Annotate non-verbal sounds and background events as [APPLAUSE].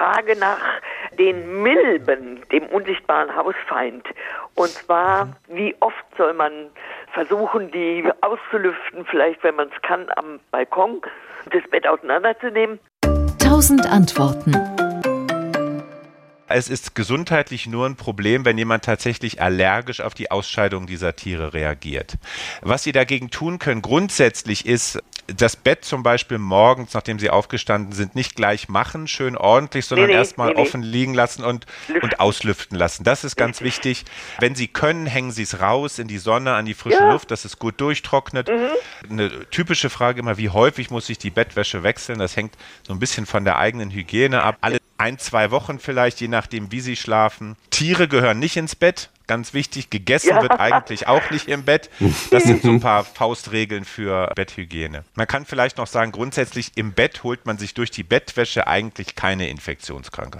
Frage nach den Milben, dem unsichtbaren Hausfeind. Und zwar, wie oft soll man versuchen, die auszulüften, vielleicht, wenn man es kann, am Balkon, das Bett auseinanderzunehmen. Tausend Antworten. Es ist gesundheitlich nur ein Problem, wenn jemand tatsächlich allergisch auf die Ausscheidung dieser Tiere reagiert. Was Sie dagegen tun können, grundsätzlich ist, das Bett zum Beispiel morgens, nachdem Sie aufgestanden sind, nicht gleich machen, schön ordentlich, sondern Nee, nee, erstmal nee, offen liegen lassen und, und auslüften lassen. Das ist ganz wichtig. Wenn Sie können, hängen Sie es raus in die Sonne, an die frische Ja. Mhm. Luft, dass es gut durchtrocknet. Eine typische Frage immer, wie häufig muss ich die Bettwäsche wechseln? Das hängt so ein bisschen von der eigenen Hygiene ab. Alle ein, zwei Wochen vielleicht, je nachdem, wie Sie schlafen. Tiere gehören nicht ins Bett. Ganz wichtig, gegessen Ja. wird eigentlich auch nicht im Bett. Das sind so ein paar [LAUGHS] Faustregeln für Betthygiene. Man kann vielleicht noch sagen, grundsätzlich im Bett holt man sich durch die Bettwäsche eigentlich keine Infektionskrankheit.